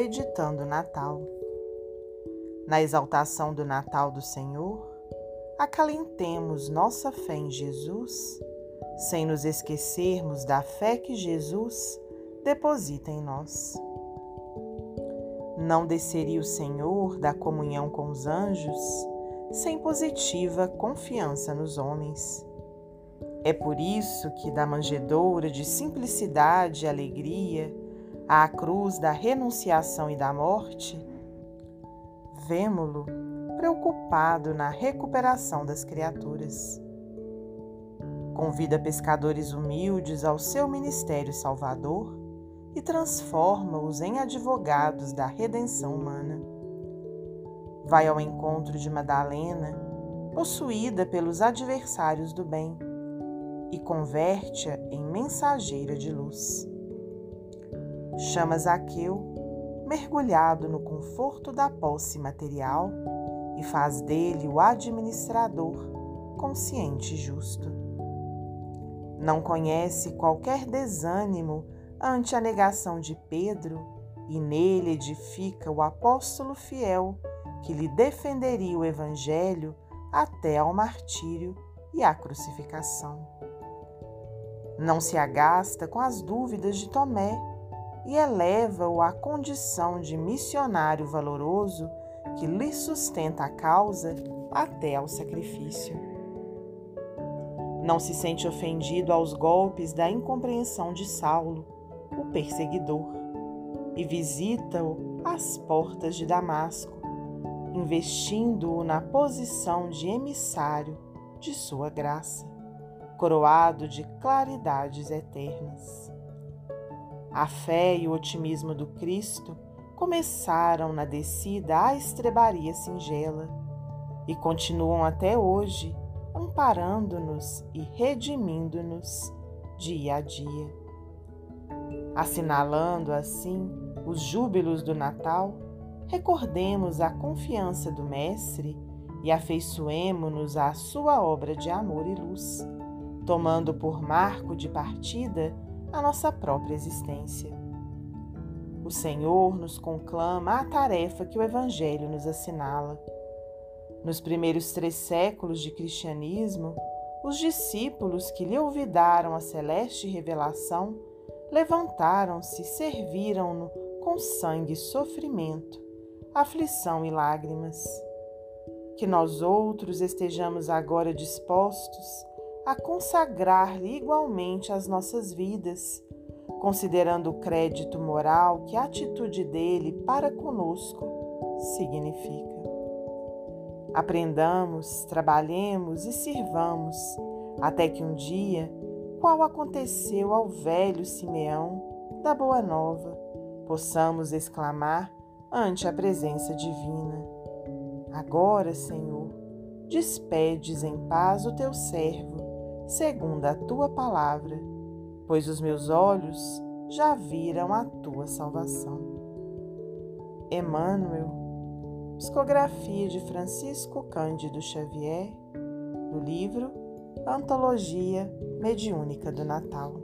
meditando o Natal. Na exaltação do Natal do Senhor, acalentemos nossa fé em Jesus, sem nos esquecermos da fé que Jesus deposita em nós. Não desceria o Senhor da comunhão com os anjos sem positiva confiança nos homens. É por isso que, da manjedoura de simplicidade e alegria à cruz da renunciação e da morte, vemo-lo preocupado na recuperação das criaturas. Convida pescadores humildes ao seu ministério salvador e transforma-os em advogados da redenção humana. Vai ao encontro de Madalena, possuída pelos adversários do bem, e converte-a em mensageira de luz. Chama Zaqueu, mergulhado no conforto da posse material, e faz dele o administrador consciente e justo. Não conhece qualquer desânimo ante a negação de Pedro e nele edifica o apóstolo fiel que lhe defenderia o Evangelho até ao martírio e à crucificação. Não se agasta com as dúvidas de Tomé e eleva-o à condição de missionário valoroso que lhe sustenta a causa até ao sacrifício. Não se sente ofendido aos golpes da incompreensão de Saulo, o perseguidor, e visita-o às portas de Damasco, investindo-o na posição de emissário de sua graça, coroado de claridades eternas. A fé e o otimismo do Cristo começaram na descida à estrebaria singela e continuam até hoje amparando-nos e redimindo-nos dia a dia. Assinalando assim os júbilos do Natal, recordemos a confiança do Mestre e afeiçoemo-nos à sua obra de amor e luz, tomando por marco de partida a nossa própria existência. O Senhor nos conclama a tarefa que o Evangelho nos assinala nos primeiros três séculos de cristianismo, os discípulos que lhe ouvidaram a celeste revelação levantaram-se e serviram-no com sangue e sofrimento, aflição e lágrimas. Que nós outros estejamos agora dispostos a consagrar-lhe igualmente as nossas vidas, considerando o crédito moral que a atitude dele para conosco significa. Aprendamos, trabalhemos e sirvamos, até que um dia, qual aconteceu ao velho Simeão da Boa Nova, possamos exclamar ante a presença divina: Agora, Senhor, despedes em paz o teu servo, segundo a tua palavra, pois os meus olhos já viram a tua salvação. Emmanuel, psicografia de Francisco Cândido Xavier, no livro Antologia Mediúnica do Natal.